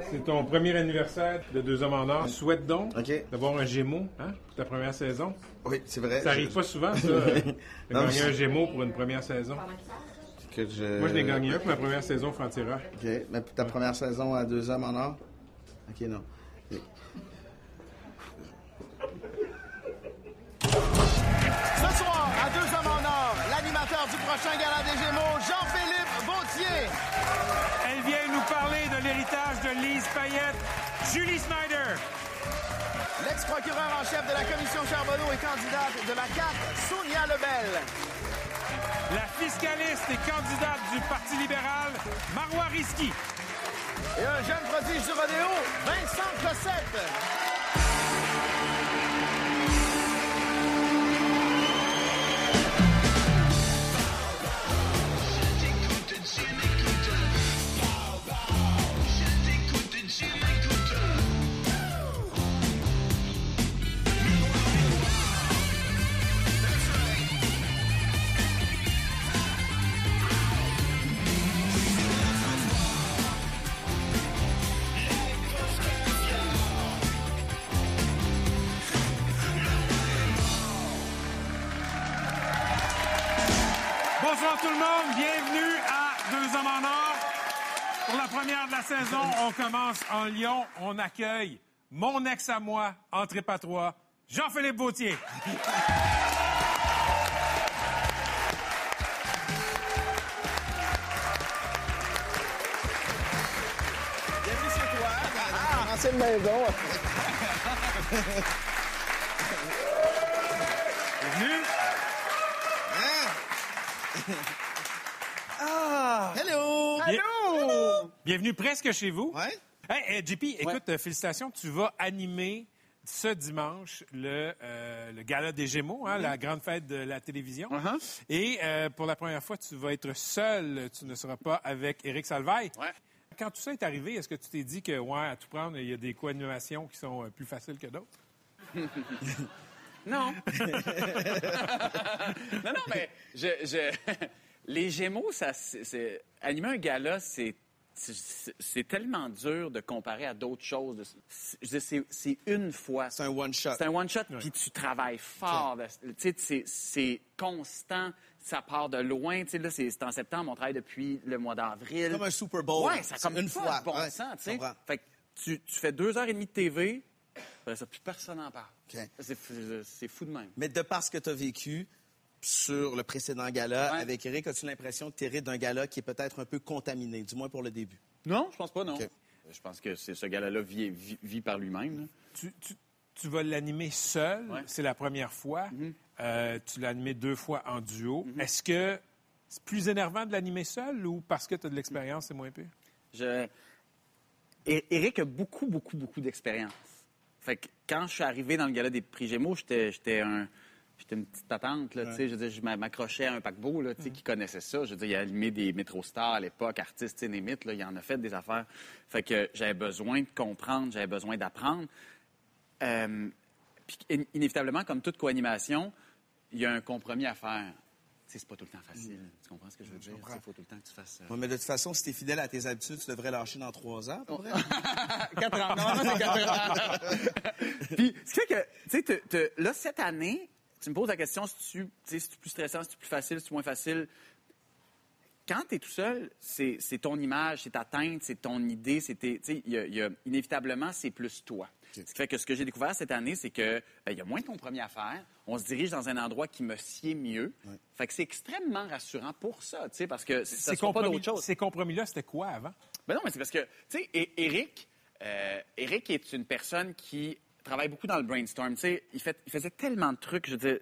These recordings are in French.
C'est ton premier anniversaire de Deux Hommes en Or. Souhaite donc d'avoir un Gémeaux hein, pour ta première saison? Oui, c'est vrai. Ça arrive Je- pas souvent, ça, de Non, gagner un Gémeaux pour une première saison. que je- Moi, je l'ai gagné un pour ma première saison Franc-Tireur. OK. Mais ta première saison à deux hommes en or? OK, non. Ce soir, à Deux Hommes en Or, l'animateur du prochain Gala des Gémeaux, Jean-Philippe Vautier. Nous parler de l'héritage de Lise Payette, Julie Snyder. L'ex-procureur en chef de la commission Charbonneau et candidate de la CAQ, Sonia Lebel. La fiscaliste et candidate du Parti libéral, Marois Risky. Et un jeune prodige du rodéo, Vincent Cossette. Bonsoir tout le monde, bienvenue à Deux Hommes en Or. Pour la première de la saison, on commence en Lyon. On accueille mon ex à moi, entrée patois, Jean-Philippe Bautier. Bienvenue chez toi. Ah, ancienne maison. Bienvenue presque chez vous. Ouais? Hey, eh, JP, écoute, euh, félicitations, tu vas animer ce dimanche le, euh, le gala des Gémeaux, hein, la grande fête de la télévision. Uh-huh. Et euh, pour la première fois, tu vas être seul, tu ne seras pas avec Éric Salvaille. Ouais. Quand tout ça est arrivé, est-ce que tu t'es dit que, ouais, à tout prendre, il y a des co-animations qui sont euh, plus faciles que d'autres? Non. non, non, mais je, je- les Gémeaux, ça, c'est- animer un gala, c'est, c'est, tellement dur de comparer à d'autres choses. C'est, une fois. C'est un one-shot. C'est un one-shot, puis tu travailles fort. Tu sais, c'est, constant. Ça part de loin. Tu sais, là, c'est, en septembre. On travaille depuis le mois d'avril. Comme un Super Bowl. Ouais, ça comme Une fois. bon Ouais, sens. Fait que tu, tu fais deux heures et demie de TV, après ça, plus personne n'en parle. OK. C'est, fou- c'est fou de même. Mais de par ce que tu as vécu sur le précédent gala Ouais. avec Eric, as-tu l'impression que tu hérites d'un gala qui est peut-être un peu contaminé, du moins pour le début? Non, je pense pas, non. OK. Je pense que c'est, ce gars-là vit, vit- vit par lui-même. Tu, tu- tu vas l'animer seul, Ouais. c'est la première fois. Mhm. Euh, tu l'as animé deux fois en duo. Est-ce que c'est plus énervant de l'animer seul ou parce que tu as de l'expérience, c'est moins pire? Je... Éric a beaucoup, beaucoup, beaucoup d'expérience. Fait que quand je suis arrivé dans le gala des prix Gémeaux, j'étais un... J'étais une petite patente, là, tu sais, je veux dire, je m'a- m'accrochais à un paquebot, là, tu sais, qui connaissait ça. Je veux dire, il a animé des métro-stars à l'époque, artistes, Némite, là, il en a fait des affaires. Fait que j'avais besoin de comprendre, j'avais besoin d'apprendre. Euh, puis in- inévitablement, comme toute co-animation, il y a un compromis à faire. Tu sais, c'est pas tout le temps facile. Tu comprends ce que je veux dire? Il faut tout le temps que tu fasses... euh, Ouais, mais de toute façon, si tu es fidèle à tes habitudes, tu devrais lâcher dans trois ans. à peu près. Quatre ans. Normalement, c'est quatre ans. Puis, ce qui fait que, tu sais, là, cette année, tu me poses la question, si tu, si tu plus stressant, si tu plus facile, si tu moins facile. Quand tu es tout seul, c'est ton image, c'est ta teinte, c'est ton idée, c'est inévitablement, c'est plus toi. Ce qui fait que ce que j'ai découvert cette année, c'est que ben, il y a moins de compromis à faire. On se dirige dans un endroit qui me sied mieux. Fait que c'est extrêmement rassurant pour ça, tu sais, parce que ça Ces ne pas d'autre chose. Ces compromis-là, c'était quoi avant? Ben non, mais c'est parce que, tu sais, é- Eric, euh, Eric est une personne qui travaille beaucoup dans le brainstorm. Tu sais, il, fait, il faisait tellement de trucs, je veux dire,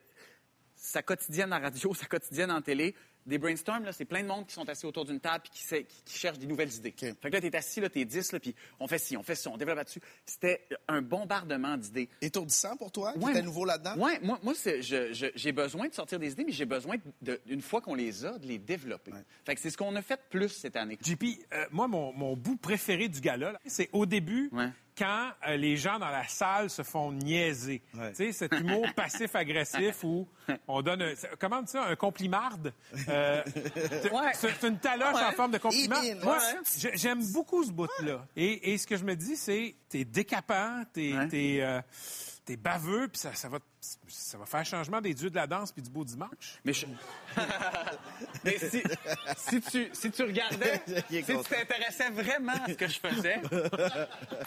sa quotidienne en radio, sa quotidienne en télé, des brainstorms, là, c'est plein de monde qui sont assis autour d'une table et qui, sait- qui, qui cherchent des nouvelles idées. Fait que là, t'es assis, là, t'es 10, là, puis on fait ci, on fait ça, on développe là-dessus. C'était un bombardement d'idées. Étourdissant pour toi, Ouais, nouveau là-dedans? Ouais, moi, moi c'est- je- je- j'ai besoin de sortir des idées, mais j'ai besoin, de, une fois qu'on les a, de les développer. Fait que c'est ce qu'on a fait plus cette année. JP, euh, moi, mon, mon bout préféré du gala, là, c'est au début, Ouais. Quand euh, les gens dans la salle se font niaiser. Ouais. Tu sais, cet humour passif-agressif où on donne, un, comment ça, un complimarde? Euh, c'est- Ouais. c'est une taloche Ouais. en forme de compliment. Moi, j'aime beaucoup ce bout-là. Et, et ce que je me dis, c'est, t'es décapant, t'es, Ouais. T'es, baveux, puis ça, ça va, ça va faire changement des dieux de la danse puis du beau dimanche. Mais, je- Mais si, si tu, si tu regardais, si tu t'intéressais vraiment à ce que je faisais,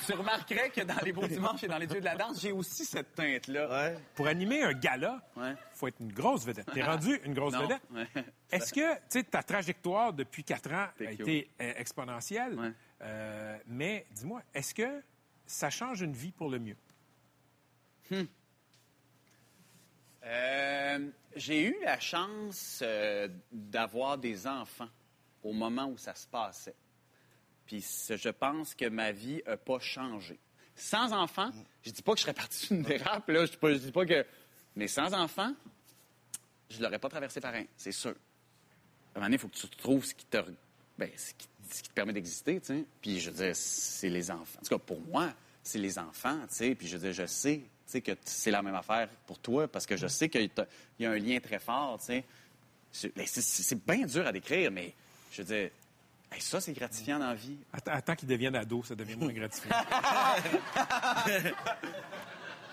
tu remarquerais que dans les beaux dimanches et dans les dieux de la danse, j'ai aussi cette teinte-là. Ouais. Pour animer un gala, Ouais. faut être une grosse vedette. T'es rendu une grosse Non. vedette. Ouais. Est-ce que, tu sais, ta trajectoire depuis quatre ans a été euh, exponentielle, Ouais. euh, mais dis-moi, est-ce que ça change une vie pour le mieux? Euh, j'ai eu la chance euh, d'avoir des enfants au moment où ça se passait. Puis je pense que ma vie n'a pas changé. Sans enfants, je dis pas que je serais parti d'une dérape, là. Je dis pas, que... Mais sans enfants, je l'aurais pas traversé pareil, c'est sûr. À un moment donné, il faut que tu trouves ce qui te, ben, ce qui, permet d'exister, tu. Puis je veux dire, c'est les enfants. En tout cas, pour moi, c'est les enfants, tu sais. Puis je veux dire, je sais, sais, que c'est la même affaire pour toi parce que je sais qu'il y a- un lien très fort, tu sais. C'est- bien dur à décrire, mais je veux dire, hey, ça, c'est gratifiant dans la vie. Attends, attends qu'ils deviennent ados, ça devient moins gratifiant.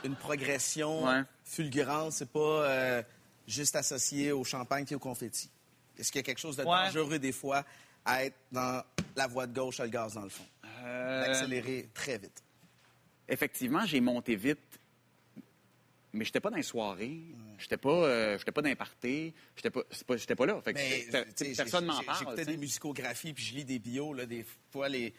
Une progression Ouais. fulgurante, c'est pas euh, juste associé au champagne et au confetti. Est-ce qu'il y a quelque chose de Ouais. dangereux des fois à être dans la voie de gauche, à le gaz dans le fond? Euh, D'accélérer très vite. effectivement, j'ai monté vite, mais j'étais pas dans les soirées, j'étais pas, euh, j'étais pas dans les parties, j'étais pas, pas, j'étais pas là. Fait que Mais personne m'en parle. J'écoutais des musicographies, puis je lis des bios, là, des fois, les...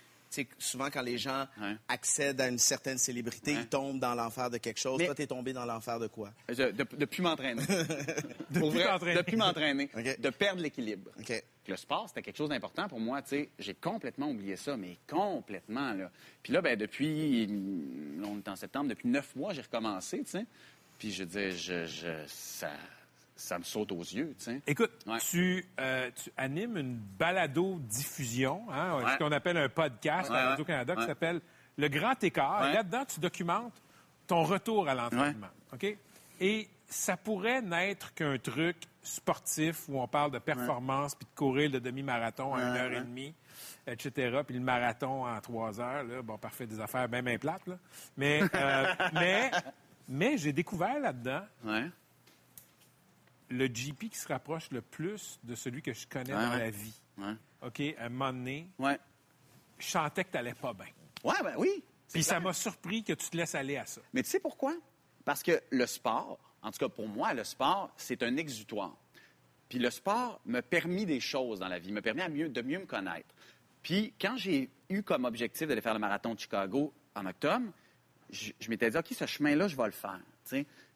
souvent, quand les gens accèdent à une certaine célébrité, ils tombent dans l'enfer de quelque chose. Mais- Toi, t'es tombé dans l'enfer de quoi? Je- de, depuis m'entraîner. Depuis m'entraîner. De perdre l'équilibre. Le sport, c'était quelque chose d'important pour moi. J'ai complètement oublié ça, mais complètement. Là. Puis là, ben, depuis, on est en septembre, depuis neuf mois, j'ai recommencé. tu sais. Puis je dis, je, je- ça, ça me saute aux yeux. tu sais. Écoute, Ouais. tu, euh, tu animes une balado-diffusion, hein, Ouais. ce qu'on appelle un podcast Ouais, à. Radio-Canada qui s'appelle Le Grand Écart. Là-dedans, tu documentes ton retour à l'entraînement. OK? Et ça pourrait n'être qu'un truc sportif où on parle de performance, puis de courir le demi-marathon à une heure et demie, etc. Puis le marathon en trois heures. Là, bon, parfait, des affaires bien, bien plates. Là. Mais, euh, mais, mais j'ai découvert là-dedans Ouais. le GP qui se rapproche le plus de celui que je connais Ouais, dans ouais. la vie. OK? À un moment donné, je sentais que t'allais pas bien. Ouais, ben oui. Puis ça m'a surpris que tu te laisses aller à ça. Mais tu sais pourquoi? Parce que le sport, en tout cas pour moi, le sport, c'est un exutoire. Puis le sport m'a permis des choses dans la vie, à mieux, de mieux me connaître. Puis quand j'ai eu comme objectif d'aller faire le marathon de Chicago en octobre, je, je m'étais dit, OK, ce chemin-là, je vais le faire.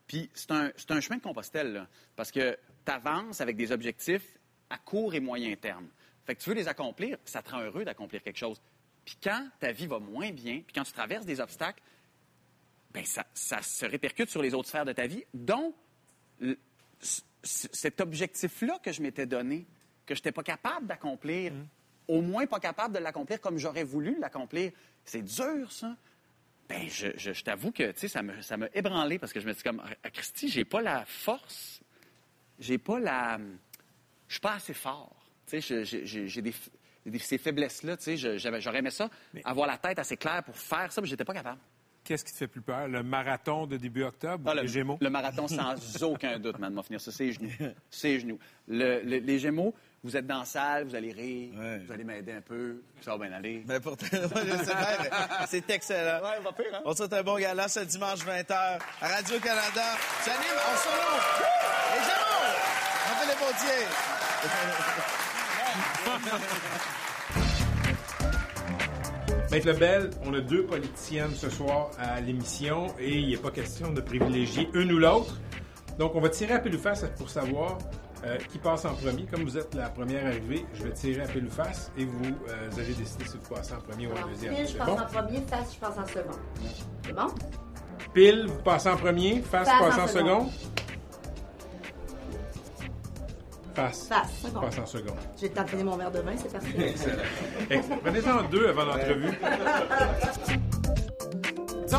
Puis c'est un, un chemin de Compostelle, là, parce que tu avances avec des objectifs à court et moyen terme. Fait que tu veux les accomplir, ça te rend heureux d'accomplir quelque chose. Puis quand ta vie va moins bien, puis quand tu traverses des obstacles, ben ça, ça se répercute sur les autres sphères de ta vie, dont cet objectif-là que je m'étais donné, que je n'étais pas capable d'accomplir, au moins pas capable de l'accomplir comme j'aurais voulu l'accomplir. C'est dur, ça. Ben, je, je- je t'avoue que, tu sais, ça me, ça m'a ébranlé parce que je me suis comme, à Christy, j'ai pas la force, j'ai pas la, je suis pas assez fort. Tu sais, j'ai- des, ces faiblesses-là, tu sais, j'aurais aimé ça, avoir la tête assez claire pour faire ça, mais j'étais pas capable. Qu'est-ce qui te fait plus peur? Le marathon de début octobre Ah, ou le, les Gémeaux? le marathon, sans aucun doute, man, va finir ça, c'est les genoux. C'est les genoux. Le- le- les Gémeaux, vous êtes dans la salle, vous allez rire, Ouais. vous allez m'aider un peu, ça va bien aller. Mais pourtant, ouais, c'est mais excellent. Ouais, va pire, hein? On te souhaite un bon gala ce dimanche 20h à Radio-Canada. J'anime en solo. Les Gémeaux! On fait les Bautier. Maître Lebel, on a deux politiciennes ce soir à l'émission et il n'est pas question de privilégier une ou l'autre. Donc, on va tirer à pile ou face pour savoir euh, qui passe en premier. Comme vous êtes la première arrivée, je vais tirer à pile ou face et vous euh, allez décider si vous passez en premier ou en deuxième. pile, je passe bon? en premier, face, je passe en second. C'est bon? Pile, vous passez en premier. Face, Face passe en en second. Face. Face, second. Passe en second. Temps de finir mon verre de vin, c'est parfait. Excellent. Excellent. Prenez-en deux avant l'entrevue.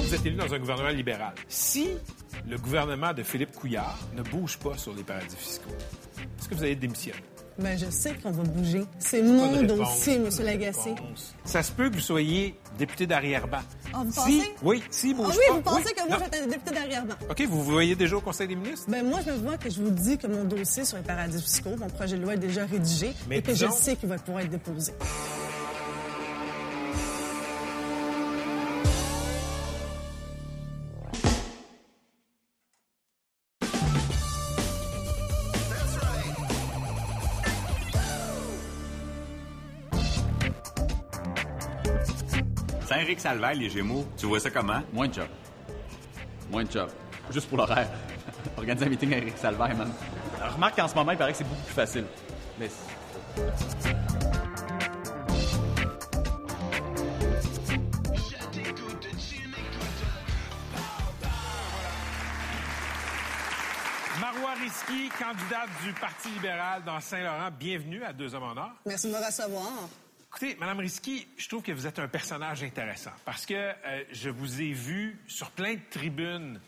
vous êtes élu dans un gouvernement libéral, si le gouvernement de Philippe Couillard ne bouge pas sur les paradis fiscaux, est-ce que vous allez démissionner? Ben, je sais qu'on va bouger. C'est mon dossier, de Lagacé. Ça se peut que vous soyez député d'arrière-ban. Ah, vous si, pensez? Oui, si, Ah bouge oui, pas. vous pensez Oui. que moi, je vais être député d'arrière-ban? OK, vous vous voyez déjà au Conseil des ministres? Ben, moi, je me vois que je vous dis que mon dossier sur les paradis fiscaux, mon projet de loi est déjà rédigé Mais et que disons- je sais qu'il va pouvoir être déposé. Saint-Éric Salvaire, les Gémeaux, tu vois ça comment? Moins de job. Moins de job. Juste pour l'horaire. Organiser un meeting avec Eric Salvaire, man. Alors, remarque qu'en ce moment, il paraît que c'est beaucoup plus facile. Mais Marois Risky, candidate du Parti libéral dans Saint-Laurent, bienvenue à Deux Hommes en Or. Merci de me recevoir. Écoutez, Madame Risky, je trouve que vous êtes un personnage intéressant parce que euh, je vous ai vu sur plein de tribunes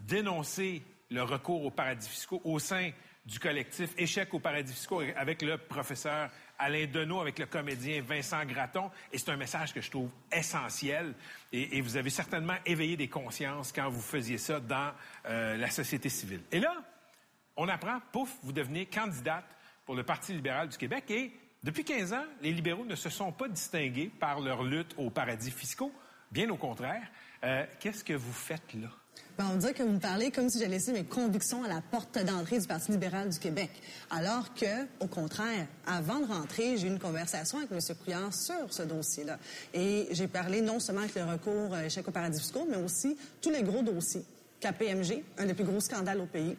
dénoncer le recours aux paradis fiscaux au sein du collectif Échec aux paradis fiscaux avec le professeur Alain Deneau, avec le comédien Vincent Gratton. Et c'est un message que je trouve essentiel. Et, vous avez certainement éveillé des consciences quand vous faisiez ça dans euh, la société civile. Et là, on apprend, pouf, vous devenez candidate pour le Parti libéral du Québec et depuis 15 ans, les libéraux ne se sont pas distingués par leur lutte aux paradis fiscaux. Bien au contraire. Euh, Qu'est-ce que vous faites là? Ben, on dirait que vous me parlez comme si j'allais laisser mes convictions à la porte d'entrée du Parti libéral du Québec. Alors que, au contraire, avant de rentrer, j'ai eu une conversation avec M. Couillard sur ce dossier-là. Et j'ai parlé non seulement avec le recours euh, échec aux paradis fiscaux, mais aussi tous les gros dossiers. KPMG, un des plus gros scandales au pays.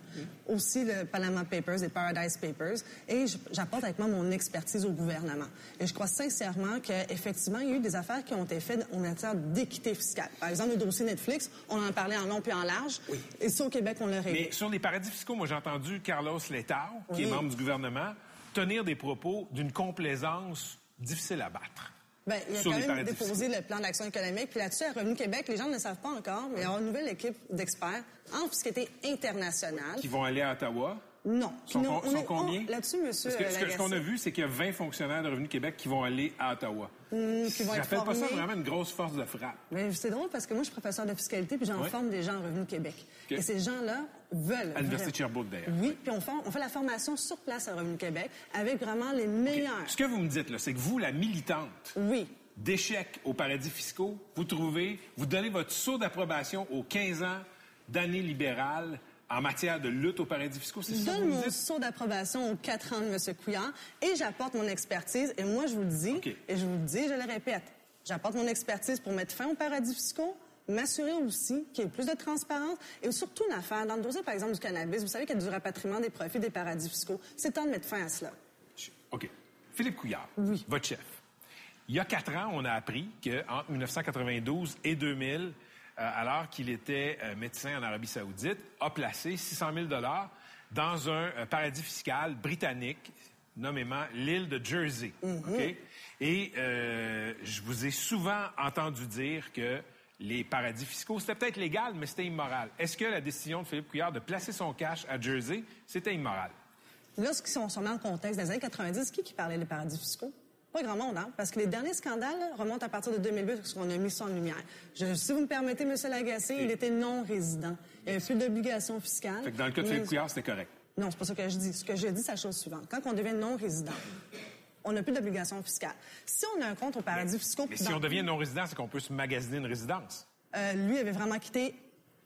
Aussi le Panama Papers et Paradise Papers. Et j'apporte avec moi mon expertise au gouvernement. Et je crois sincèrement qu'effectivement, il y a eu des affaires qui ont été faites en matière d'équité fiscale. Par exemple, le dossier Netflix, on en parlé en long puis en large. Et ça, au Québec, on l'a réglé. Mais sur les paradis fiscaux, moi, j'ai entendu Carlos Letao, qui est Oui. membre du gouvernement, tenir des propos d'une complaisance difficile à battre. Ben, il a quand même déposé le plan d'action économique. Puis là-dessus, à Revenu Québec, les gens ne le savent pas encore, mais il y aura une nouvelle équipe d'experts en fiscalité internationale. Qui vont aller à Ottawa. Non. Sont, Non, on sont est- combien? on- Là-dessus, monsieur Parce que, euh, ce que- ce qu'on a vu, c'est qu'il y a 20 fonctionnaires de Revenu Québec qui vont aller à Ottawa. hum, qui vont être J'appelle pas ça formés. vraiment une grosse force de frappe. Mais c'est drôle parce que moi, je suis professeur de fiscalité puis j'en forme des gens en Revenu Québec. Et ces gens-là veulent. À l'Université de Sherbrooke, d'ailleurs. Oui, puis on fait, on fait la formation sur place à Revenu Québec avec vraiment les meilleurs. Ce que vous me dites, là, c'est que vous, la militante Oui. d'échec aux paradis fiscaux, vous trouvez, vous donnez votre saut d'approbation aux 15 ans d'année libérale en matière de lutte aux paradis fiscaux. C'est Je donne mon saut d'approbation aux quatre ans de M. Couillard et j'apporte mon expertise. Et moi, je vous le dis, et je vous le dis, je le répète, j'apporte mon expertise pour mettre fin aux paradis fiscaux, m'assurer aussi qu'il y ait plus de transparence et surtout une affaire. Dans le dossier, par exemple, du cannabis, vous savez qu'il y a du rapatriement des profits des paradis fiscaux. C'est temps de mettre fin à cela. OK. Philippe Couillard, Oui. votre chef. Il y a quatre ans, on a appris qu'entre 1992 et 2000, euh, alors qu'il était euh, médecin en Arabie Saoudite, a placé 600 000 dans un euh, paradis fiscal britannique, nommément l'île de Jersey. OK? Et euh, je vous ai souvent entendu dire que les paradis fiscaux, c'était peut-être légal, mais c'était immoral. Est-ce que la décision de Philippe Couillard de placer son cash à Jersey, c'était immoral? Lorsqu'ils sont mis en contexte des années 90, qui qui parlait des paradis fiscaux? Pas grand monde, hein? Parce que les derniers scandales remontent à partir de 2008, parce qu'on a mis ça en lumière. Je- si vous me permettez, M. Lagacé, il était non-résident. Il n'y avait plus d'obligation fiscale. Fait que dans le cas de Philippe Couillard, c'était correct. Non, c'est pas ça que je dis. Ce que je dis, c'est la chose suivante. Quand on devient non-résident, on n'a plus d'obligation fiscale. Si on a un compte au paradis fiscaux... Mais si on devient non-résident, c'est qu'on peut se magasiner une résidence. Euh, lui avait vraiment quitté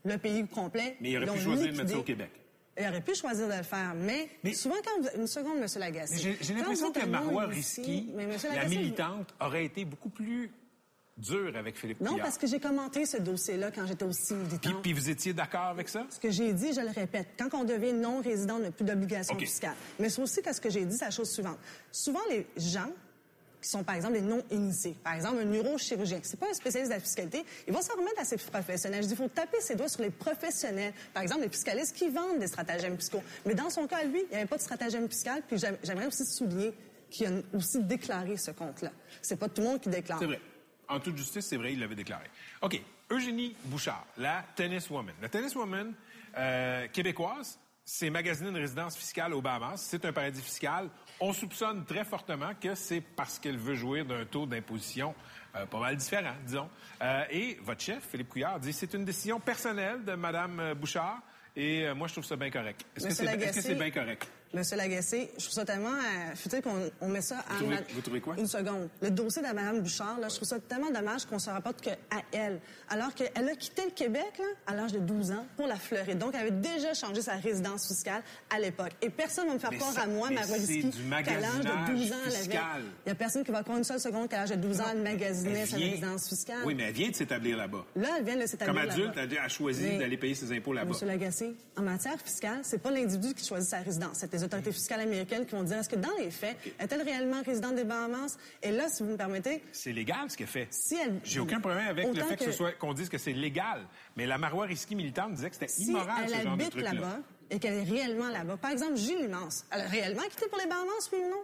le pays complet. Mais il aurait pu choisir de mettre ça liquidé. au Québec. Il aurait pu choisir de le faire, mais, Mais- souvent quand vous... Une seconde, M. Lagacé. J'ai l'impression que Marois Risky, la militante, aurait été beaucoup plus dure avec Philippe Non, parce que j'ai commenté ce dossier-là quand j'étais aussi Puis, militante. puis vous étiez d'accord avec ça? Ce que j'ai dit, je le répète, quand on devient non-résident, on n'a plus d'obligation OK. fiscale. Mais c'est aussi que ce que j'ai dit, c'est la chose suivante. Souvent, les gens qui sont, par exemple, des non-initiés, par exemple, un neurochirurgien, c'est pas un spécialiste de la fiscalité, il va se remettre à ses professionnels. Je dis, il faut taper ses doigts sur les professionnels. Par exemple, les fiscalistes qui vendent des stratagèmes fiscaux. Mais dans son cas, lui, il n'y avait pas de stratagème fiscal, puis j'aim- j'aimerais aussi souligner qu'il a aussi déclaré ce compte-là. C'est pas tout le monde qui déclare. C'est vrai. En toute justice, c'est vrai, il l'avait déclaré. OK. Eugénie Bouchard, la tenniswoman. La tenniswoman euh, québécoise, s'est magasinée une résidence fiscale aux Bahamas. C'est un paradis fiscal. On soupçonne très fortement que c'est parce qu'elle veut jouir d'un taux d'imposition euh, pas mal différent, disons. Euh, et votre chef, Philippe Couillard, dit c'est une décision personnelle de Mme Bouchard. Et euh, moi, je trouve ça bien correct. Est-ce que c'est bien correct? Monsieur Lagacé, je trouve ça tellement euh, futile qu'on on met ça à... Vous trouvez- vous trouvez quoi? Une seconde. Le dossier de Mme Bouchard, là, je trouve ça tellement dommage qu'on se rapporte qu'à elle. Alors qu'elle a quitté le Québec là, à l'âge de 12 ans pour la Floride. Donc, elle avait déjà changé sa résidence fiscale à l'époque. Et personne ne va me faire croire à moi, Risky, du qu'à l'âge de 12 ans, elle avait... Il y a personne qui va croire une seule seconde qu'à l'âge de 12 ans, elle magasinait sa résidence fiscale. Oui, mais elle vient de s'établir là-bas. Là, elle vient de s'établir Comme adulte, là-bas. elle a choisi d'aller payer ses impôts là-bas. Monsieur Lagacé, en matière fiscale, c'est pas l'individu qui choisit sa résidence. Les autorités fiscales américaines qui vont dire est-ce que dans les faits, est-elle réellement résidente des Bahamas? Et là, si vous me permettez, C'est légal ce qu'elle fait. si elle. J'ai aucun problème avec le fait que, que- ce soit qu'on dise que c'est légal. Mais la Marois Risky militante disait que c'était Si immoral elle ce genre de habite truc-là. là-bas et qu'elle est réellement là-bas, par exemple, Julie Mance, elle a réellement quitté pour les Bahamas, oui ou non?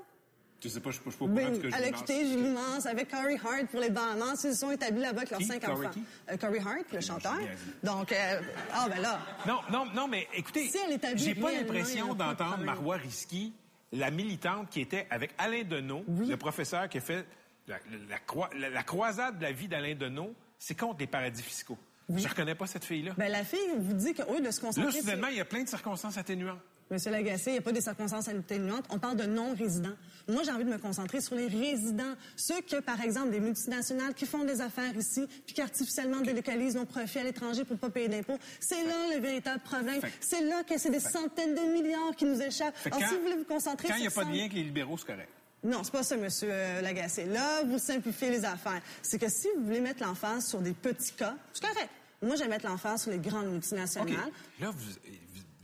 Je sais pas, je suis pas, au courant Ben, que je elle a pense. quitté Julie Mance avec Corey Hart pour les Bahamas. Ils se sont établis là-bas avec leurs Qui? cinq Corey enfants. Euh, Corey Hart, le chanteur. Donc, euh, ah ben là, Non, non, non, mais écoutez, Si j'ai pas l'impression d'entendre. Marois Risky, la militante qui était avec Alain Deneau, le professeur qui a fait la, la croi- la- la croisade de la vie d'Alain Deneau, c'est contre les paradis fiscaux. Je reconnais pas cette fille-là. ben la fille vous dit qu'au lieu de se Là, concentrer sur- soudainement, il y a plein de circonstances atténuantes. Monsieur Lagacé, il n'y a pas des circonstances atténuantes. On parle de non-résidents. Moi, j'ai envie de me concentrer sur les résidents. Ceux que, par exemple, des multinationales qui font des affaires ici, puis qui artificiellement délocalisent nos profits à l'étranger pour pas payer d'impôts. C'est là le véritable problème. C'est là que c'est des centaines de milliards qui nous échappent. Fait Alors, quand- si vous voulez vous concentrer Quand il n'y a sur pas de lien avec les libéraux, c'est correct. non, c'est pas ça, Monsieur euh, Lagacé. Là, vous simplifiez les affaires. C'est que si vous voulez mettre l'emphase sur des petits cas, c'est correct. Moi, j'aime mettre l'emphase sur les grandes multinationales. Là,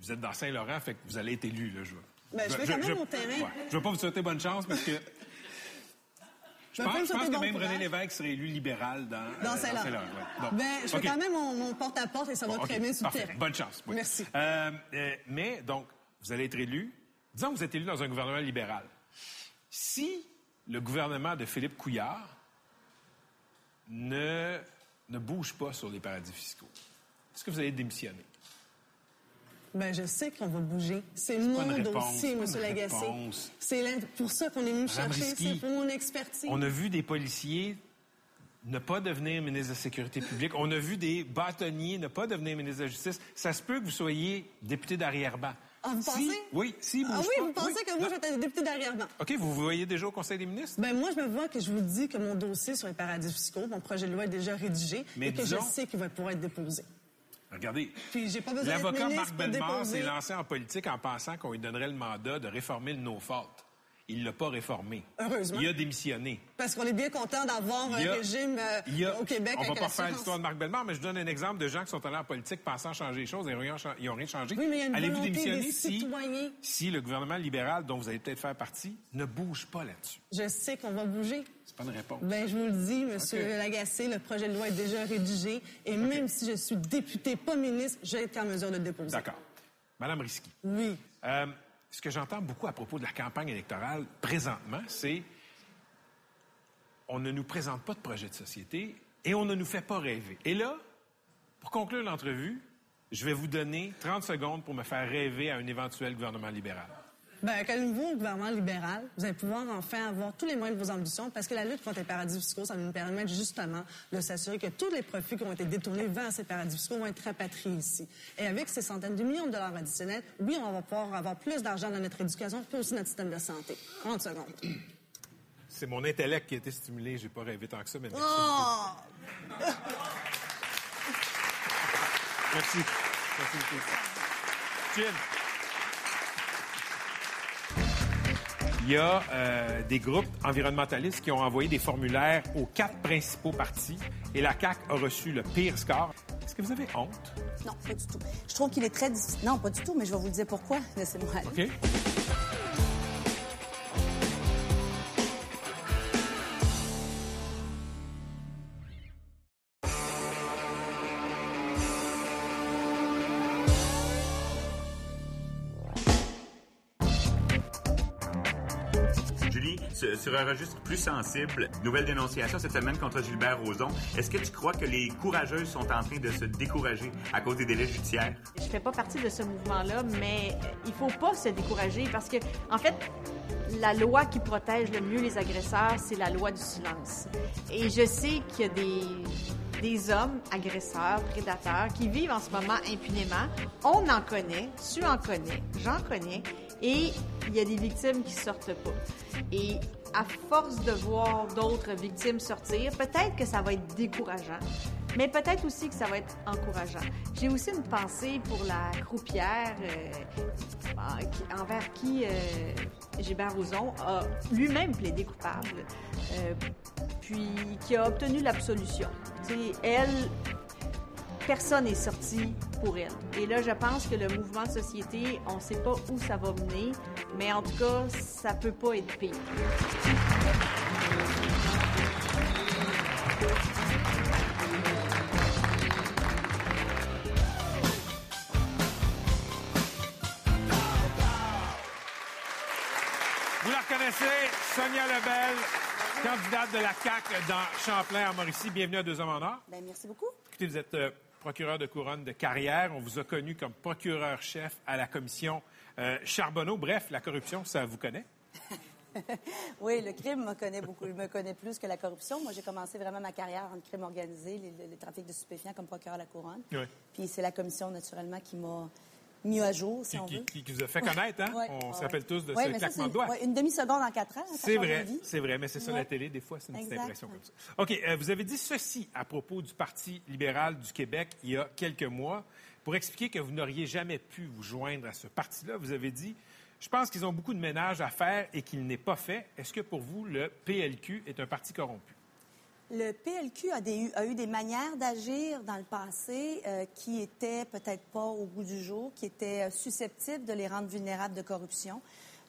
vous êtes dans Saint-Laurent, fait que vous allez être élu, là, je veux. Ben, je fais quand même mon terrain. ouais. Je veux pas vous souhaiter bonne chance parce que. Je Ben, pense, je pense que bon même courage. René Lévesque serait élu libéral dans, euh, Dans ouais. Bon. Ben, je fais OK. quand même mon, mon porte-à-porte et ça va très bien sur le terrain. Bonne chance. oui. Merci. Euh, euh, mais, donc, vous allez être élu. Disons que vous êtes élu dans un gouvernement libéral. Si le gouvernement de Philippe Couillard ne, ne bouge pas sur les paradis fiscaux, est-ce que vous allez démissionner? Ben, je sais qu'on va bouger. C'est mon dossier, une Lagacé. C'est pour ça qu'on est venu chercher. C'est pour mon expertise. On a vu des policiers ne pas devenir ministre de la Sécurité publique. On a vu des bâtonniers ne pas devenir ministre de la Justice. Ça se peut que vous soyez député d'arrière-ban. Ah, vous Si- pensez? Oui, si Ah bouge oui, pas. vous pensez que moi, je être député d'arrière-ban? OK, vous vous voyez déjà au Conseil des ministres? Ben, moi, je me vois que je vous dis que mon dossier sur les paradis fiscaux, mon projet de loi est déjà rédigé Mais et que je sais qu'il va pouvoir être déposé. Regardez, l'avocat Marc Bellemare s'est lancé en politique en pensant qu'on lui donnerait le mandat de réformer le no-fault. Il l'a pas réformé. Heureusement. Il a démissionné. Parce qu'on est bien content d'avoir un a- régime euh, il a- au Québec On va pas faire l'histoire de Marc Bellemare, mais je donne un exemple de gens qui sont allés en politique pensant changer les choses et ils n'ont rien, changé. Oui, mais il y a une Allez-vous démissionner des si, citoyens. si le gouvernement libéral, dont vous allez peut-être faire partie, ne bouge pas là-dessus? Je sais qu'on va bouger. C'est pas une réponse. Ben, je vous le dis, Monsieur OK. Lagacé, le projet de loi est déjà rédigé et même si je suis député, pas ministre, vais être en mesure de le déposer. D'accord. Madame Risky. Oui. Euh, ce que j'entends beaucoup à propos de la campagne électorale présentement, c'est on ne nous présente pas de projet de société et on ne nous fait pas rêver. Et là, pour conclure l'entrevue, je vais vous donner 30 secondes pour me faire rêver à un éventuel gouvernement libéral. Ben, qu'à nouveau gouvernement libéral, vous allez pouvoir enfin avoir tous les moyens de vos ambitions parce que la lutte contre les paradis fiscaux, ça va nous permettre justement de s'assurer que tous les profits qui ont été détournés vers ces paradis fiscaux vont être rapatriés ici. Et avec ces centaines de millions de dollars additionnels, oui, on va pouvoir avoir plus d'argent dans notre éducation et aussi notre système de santé. 30 secondes. C'est mon intellect qui a été stimulé. J'ai pas rêvé tant que ça, mais merci. Oh! Merci. Merci beaucoup. Jim. Il y a euh, des groupes environnementalistes qui ont envoyé des formulaires aux quatre principaux partis et la CAQ a reçu le pire score. Est-ce que vous avez honte? Non, pas du tout. Je trouve qu'il est très difficile. Non, pas du tout, mais je vais vous le dire pourquoi. Laissez-moi aller. OK? Un registre plus sensible, nouvelle dénonciation cette semaine contre Gilbert Rozon. Est-ce que tu crois que les courageuses sont en train de se décourager à cause des délais judiciaires? Je fais pas partie de ce mouvement-là, mais il faut pas se décourager parce que, en fait, la loi qui protège le mieux les agresseurs, c'est la loi du silence. Et je sais qu'il y a des, des hommes agresseurs, prédateurs, qui vivent en ce moment impunément. On en connaît, tu en connais, j'en connais, et il y a des victimes qui sortent pas. Et à force de voir d'autres victimes sortir, peut-être que ça va être décourageant, mais peut-être aussi que ça va être encourageant. J'ai aussi une pensée pour la croupière euh, qui- envers qui euh, Gilbert Rozon a lui-même plaidé coupable, euh, puis qui a obtenu l'absolution. Elle, personne n'est sorti pour elle. Et là, je pense que le mouvement de société, on ne sait pas où ça va mener, mais en tout cas, ça peut pas être pire. Vous la reconnaissez, Sonia Lebel, candidate de la CAQ dans Champlain en Mauricie. Bienvenue à Deux Hommes en Or. Ben, merci beaucoup. Écoutez, vous êtes euh, procureur de couronne de carrière. On vous a connu comme procureur-chef à la commission euh, Charbonneau. Bref, la corruption, ça vous connaît? Oui, le crime me connaît beaucoup. Il me connaît plus que la corruption. Moi, j'ai commencé vraiment ma carrière en crime organisé, les, les- les trafics de stupéfiants comme procureur à la couronne. Oui. Puis c'est la commission, naturellement, qui m'a mis à jour, si Qui, on veut. qui- qui vous a fait connaître, hein? Ouais, On ouais, se rappelle tous de ouais, ce claquement de doigts. une demi-seconde en quatre ans, C'est vrai, c'est vrai, mais c'est ça la télé, des fois, c'est une petite impression comme ça. OK, euh, vous avez dit ceci à propos du Parti libéral du Québec il y a quelques mois. Pour expliquer que vous n'auriez jamais pu vous joindre à ce parti-là, vous avez dit Je pense qu'ils ont beaucoup de ménage à faire et qu'il n'est pas fait. Est-ce que pour vous, le PLQ est un parti corrompu? Le PLQ a, des- a eu des manières d'agir dans le passé euh, qui étaient peut-être pas au goût du jour, qui étaient euh, susceptibles de les rendre vulnérables de corruption.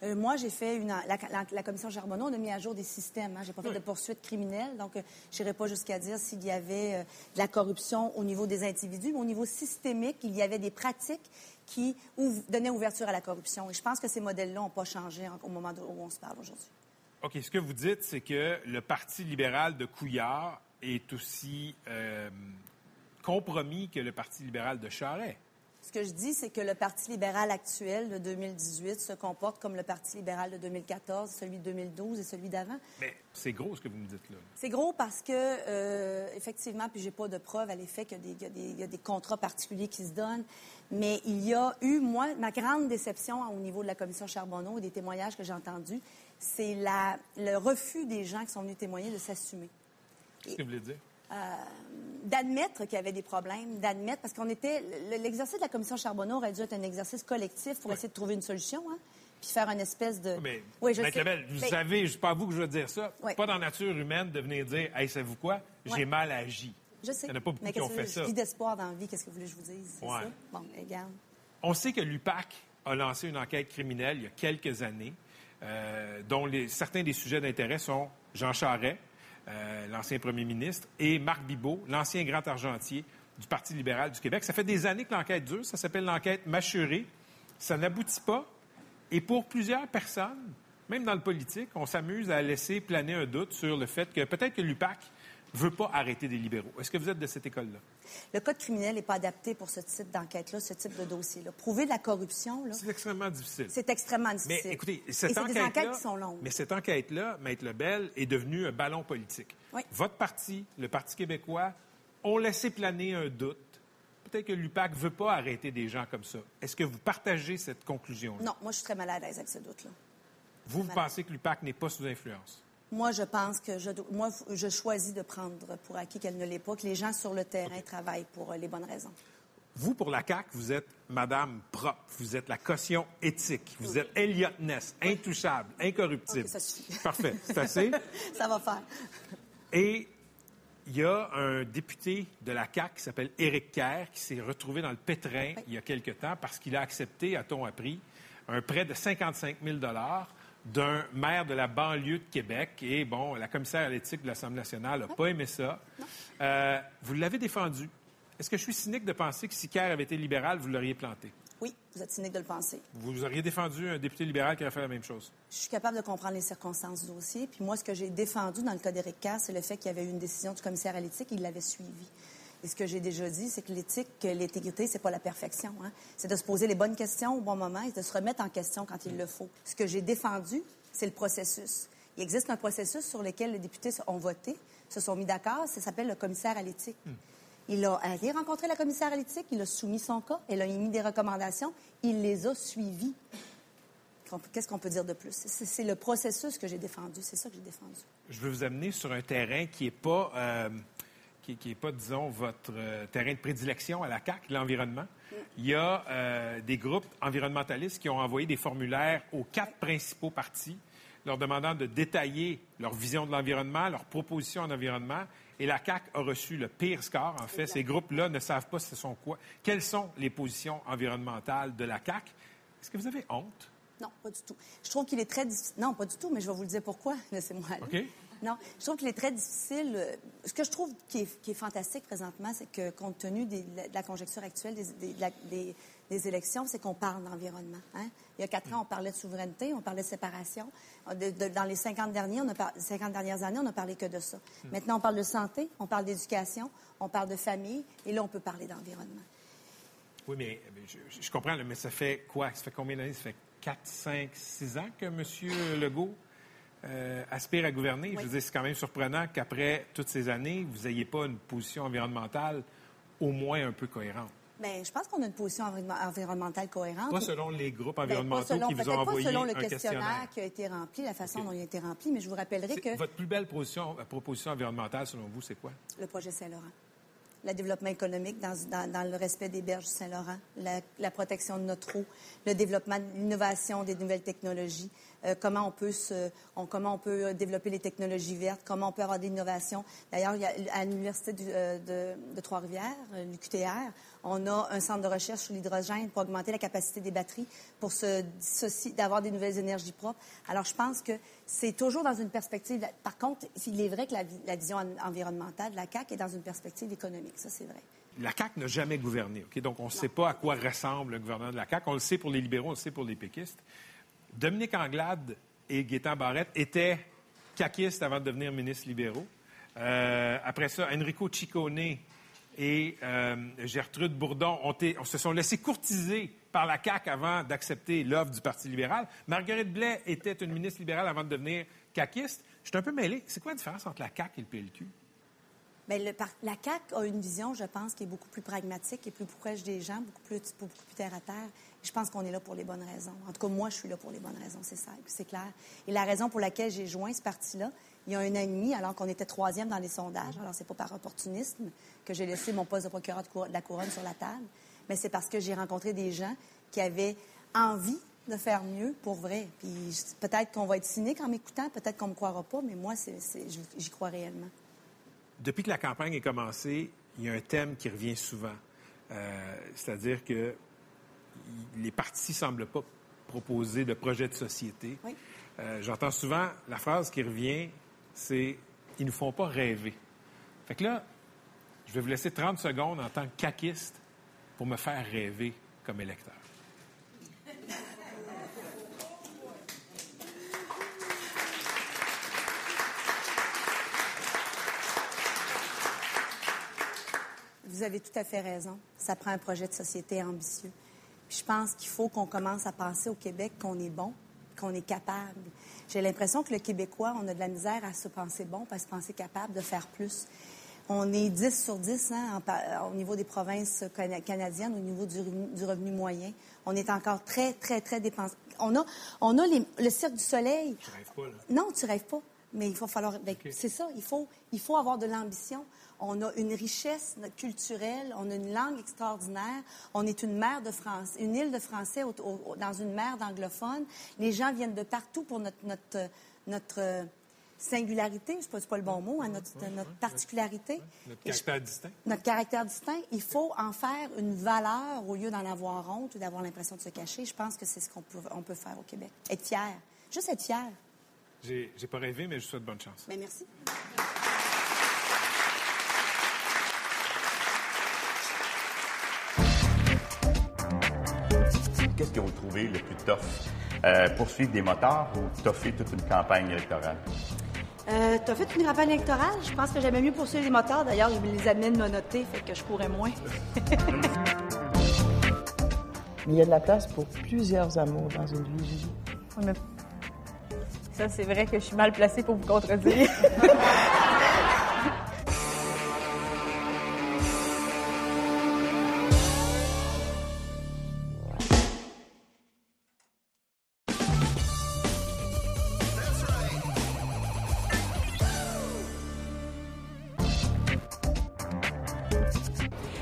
Euh, moi, j'ai fait une. La, la- la commission Charbonneau, on a mis à jour des systèmes. Hein. J'ai pas fait de poursuite criminelle, donc euh, je n'irai pas jusqu'à dire s'il y avait euh, de la corruption au niveau des individus, mais au niveau systémique, il y avait des pratiques qui ouv- donnaient ouverture à la corruption. Et je pense que ces modèles-là n'ont pas changé en- au moment où on se parle aujourd'hui. OK, ce que vous dites, c'est que le Parti libéral de Couillard est aussi euh, compromis que le Parti libéral de Charest. Ce que je dis, c'est que le Parti libéral actuel de 2018 se comporte comme le Parti libéral de 2014, celui de 2012 et celui d'avant. Mais c'est gros ce que vous me dites là. C'est gros parce que, euh, effectivement, puis j'ai pas de preuves à l'effet qu'il y a des contrats particuliers qui se donnent, mais il y a eu, moi, ma grande déception au niveau de la commission Charbonneau et des témoignages que j'ai entendus, c'est le refus des gens qui sont venus témoigner de s'assumer Qu'est-ce que vous voulez dire? d'admettre qu'il y avait des problèmes, d'admettre, parce qu'on était. le- L'exercice de la commission Charbonneau aurait dû être un exercice collectif pour essayer de trouver une solution, hein, puis faire une espèce de. Mais, oui, je vous Mais- savez, c'est pas à vous que je veux dire ça. Oui. Pas dans la nature humaine de venir dire Hey, savez-vous quoi? J'ai Ouais. mal agi. Je sais. Il n'y en a pas beaucoup mais qui ont fait ça. Je vis d'espoir dans la vie, qu'est-ce que vous voulez que je vous dise? C'est Ouais. ça? Bon, regarde. On sait que l'UPAC a lancé une enquête criminelle il y a quelques années, euh, dont certains des sujets d'intérêt sont Jean Charest, euh, l'ancien premier ministre, et Marc Bibot, l'ancien grand argentier du Parti libéral du Québec. Ça fait des années que l'enquête dure. Ça s'appelle l'enquête mâchurée. Ça n'aboutit pas. Et pour plusieurs personnes, même dans le politique, on s'amuse à laisser planer un doute sur le fait que peut-être que l'UPAC veut pas arrêter des libéraux. Est-ce que vous êtes de cette école-là? Le code criminel n'est pas adapté pour ce type d'enquête-là, ce type de dossier-là. Prouver de la corruption, là, C'est extrêmement difficile. c'est extrêmement difficile. Mais écoutez, Et cette c'est des enquêtes qui sont longues. mais cette enquête-là, Maître Lebel, est devenue un ballon politique. Oui. Votre parti, le Parti québécois, ont laissé planer un doute. Peut-être que l'UPAC ne veut pas arrêter des gens comme ça. Est-ce que vous partagez cette conclusion-là? Non, moi, je suis très mal à l'aise avec ce doute-là. Vous, vous pensez que l'UPAC n'est pas sous influence? Moi, je pense que je, moi, je choisis de prendre pour acquis qu'elle ne l'est pas, que les gens sur le terrain travaillent pour euh, les bonnes raisons. Vous, pour la CAQ, vous êtes Madame propre. Vous êtes la caution éthique. Vous êtes Elliot Ness, intouchable, incorruptible. Ça suffit. Parfait. C'est assez. Ça va faire. Et il y a un député de la CAQ qui s'appelle Éric Kerr qui s'est retrouvé dans le pétrin il y a quelque temps parce qu'il a accepté, a-t-on appris, un prêt de 55 000 d'un maire de la banlieue de Québec. Et bon, la commissaire à l'éthique de l'Assemblée nationale n'a pas aimé ça. Euh, vous l'avez défendu. Est-ce que je suis cynique de penser que si Kerr avait été libéral, vous l'auriez planté? Oui, vous êtes cynique de le penser. Vous auriez défendu un député libéral qui aurait fait la même chose? Je suis capable de comprendre les circonstances du dossier. Puis moi, ce que j'ai défendu dans le cas d'Éric Kerr, c'est le fait qu'il y avait eu une décision du commissaire à l'éthique, il l'avait suivi. Et ce que j'ai déjà dit, c'est que l'éthique, que l'intégrité, c'est pas la perfection. Hein. C'est de se poser les bonnes questions au bon moment et de se remettre en question quand il le faut. Ce que j'ai défendu, c'est le processus. Il existe un processus sur lequel les députés ont voté, se sont mis d'accord. Ça s'appelle le commissaire à l'éthique. Il a allé rencontrer la commissaire à l'éthique, il a soumis son cas, elle a émis des recommandations, il les a suivies. Qu'est-ce qu'on peut dire de plus? C'est c'est le processus que j'ai défendu, c'est ça que j'ai défendu. Je veux vous amener sur un terrain qui n'est pas, euh, qui, qui est pas, disons, votre euh, terrain de prédilection à la CAC, l'environnement. Il y a euh, des groupes environnementalistes qui ont envoyé des formulaires aux quatre principaux partis, leur demandant de détailler leur vision de l'environnement, leurs propositions en environnement. Et la CAC a reçu le pire score. En fait, ces groupes-là ne savent pas ce sont quoi. Quelles sont les positions environnementales de la CAC. Est-ce que vous avez honte? Non, pas du tout. Je trouve qu'il est très difficile. Non, pas du tout, mais je vais vous le dire pourquoi. Laissez-moi aller. OK. Non, je trouve qu'il est très difficile. euh, Ce que je trouve qui est, qui est fantastique présentement, c'est que compte tenu des- de la conjecture actuelle des, des- de la- des- des élections, c'est qu'on parle d'environnement. hein. Il y a quatre ans, on parlait de souveraineté, on parlait de séparation. De- de- dans les 50, derniers, on a par- 50 dernières années, on n'a parlé que de ça. Maintenant, on parle de santé, on parle d'éducation, on parle de famille, et là, on peut parler d'environnement. Oui, mais je, je- comprends, mais ça fait quoi? Ça fait combien d'années? Ça fait 4, 5, 6 ans que M. Legault euh, aspire à gouverner. Je veux dire, c'est quand même surprenant qu'après toutes ces années, vous n'ayez pas une position environnementale au moins un peu cohérente. Bien, je pense qu'on a une position environnement- environnementale cohérente. Pas selon les groupes Ben, environnementaux selon, qui vous ont envoyé pas selon le un questionnaire, questionnaire. qui a été rempli, la façon dont il a été rempli, mais je vous rappellerai que Votre plus belle position, euh, proposition environnementale, selon vous, c'est quoi? le projet Saint-Laurent, le développement économique dans, dans- dans le respect des berges du Saint-Laurent, la, la protection de notre eau, le développement de l'innovation des nouvelles technologies, euh, comment on peut se, on- comment on peut développer les technologies vertes, comment on peut avoir des innovations. D'ailleurs, à l'université euh, de, de Trois-Rivières, euh, l'UQTR, on a un centre de recherche sur l'hydrogène pour augmenter la capacité des batteries, pour se dissocier, d'avoir des nouvelles énergies propres. Alors, je pense que c'est toujours dans une perspective. Par contre, il est vrai que la, vi- la vision en- environnementale de la CAQ est dans une perspective économique. Ça, c'est vrai. La CAQ n'a jamais gouverné? Donc, on ne sait pas à quoi ressemble le gouvernement de la CAQ. On le sait pour les libéraux, on le sait pour les péquistes. Dominique Anglade et Gaétan Barrette étaient caquistes avant de devenir ministres libéraux. Euh, après ça, Enrico Ciccone et euh, Gertrude Bourdon se sont laissés courtiser par la CAQ avant d'accepter l'offre du Parti libéral. Marguerite Blais était une ministre libérale avant de devenir caquiste. Je suis un peu mêlé. C'est quoi la différence entre la CAQ et le PLQ? Bien, la CAQ a une vision, je pense, qui est beaucoup plus pragmatique et plus proche des gens, beaucoup plus, terre à terre. Je pense qu'on est là pour les bonnes raisons. En tout cas, moi, je suis là pour les bonnes raisons, c'est ça, c'est clair. Et la raison pour laquelle j'ai joint ce parti-là, il y a un an et demi, alors qu'on était troisième dans les sondages, alors c'est pas par opportunisme que j'ai laissé mon poste de procureur de la couronne sur la table, mais c'est parce que j'ai rencontré des gens qui avaient envie de faire mieux pour vrai. Puis peut-être qu'on va être cynique en m'écoutant, peut-être qu'on me croira pas, mais moi, j'y crois réellement. Depuis que la campagne est commencée, il y a un thème qui revient souvent. Euh, C'est-à-dire que les partis ne semblent pas proposer de projet de société. Oui. Euh, J'entends souvent la phrase qui revient, c'est « ils nous font pas rêver ». Fait que là, je vais vous laisser 30 secondes en tant que caquiste pour me faire rêver comme électeur. Vous avez tout à fait raison. Ça prend un projet de société ambitieux. Puis je pense qu'il faut qu'on commence à penser au Québec qu'on est bon, qu'on est capable. J'ai l'impression que le Québécois, on a de la misère à se penser bon, à se penser capable de faire plus. On est 10 sur 10 hein, en au niveau des provinces cana- canadiennes, au niveau du revenu, du revenu moyen. On est encore très, très, très dépensé. On a, on a les- le Cirque du Soleil. Je rêve pas, là. Non, tu rêves pas. Mais il faut falloir. ben, C'est ça. Il faut, il faut avoir de l'ambition. On a une richesse culturelle, on a une langue extraordinaire. On est une mer de France, une île de Français au- au- dans une mer d'anglophones. Les gens viennent de partout pour notre notre notre euh, singularité. Je sais pas, c'est pas le bon mot, hein, notre, notre particularité. Notre je- caractère distinct. notre caractère distinct, il faut en faire une valeur au lieu d'en avoir honte ou d'avoir l'impression de se cacher. Je pense que c'est ce qu'on peut, on peut faire au Québec. Être fier. Juste être fier. J'ai j'ai pas rêvé, mais je vous souhaite bonne chance. Bien, merci. qu'est-ce que vous trouvez le plus tough? Euh, poursuivre des motards ou toffer toute une campagne électorale? Euh, T'as fait une campagne électorale? Je pense que j'aimais mieux poursuivre les moteurs. D'ailleurs, je les amène noter, fait que je courais moins. Mais il y a de la place pour plusieurs amours dans une vie, Julie. Oui, mais c'est vrai que je suis mal placée pour vous contredire.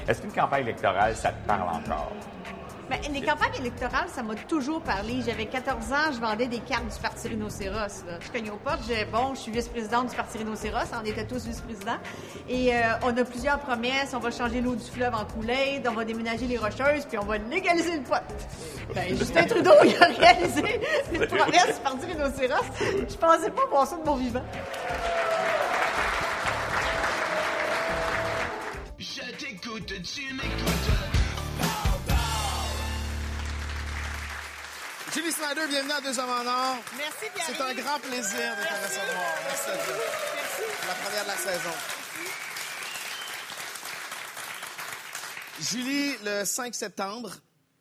Est-ce qu'une campagne électorale, ça te parle encore? Ben, les campagnes électorales, ça m'a toujours parlé. J'avais 14 ans, je vendais des cartes du Parti Rhinocéros. là. Je cognais aux portes, j'ai bon, je suis vice-présidente du Parti Rhinocéros, on était tous vice-présidents. Et euh, on a plusieurs promesses. On va changer l'eau du fleuve en Kool-Aid, on va déménager les Rocheuses, puis on va légaliser le pot. Ben, Justin Trudeau, il a réalisé les promesses du Parti Rhinocéros. Je pensais pas voir ça de mon vivant. Je t'écoute, tu m'écoutes. Julie Snyder, bienvenue à Deux Hommes en Or. Merci, Pierre. C'est un grand plaisir de te recevoir. Merci à toi. La première de la saison. Julie, le 5 septembre,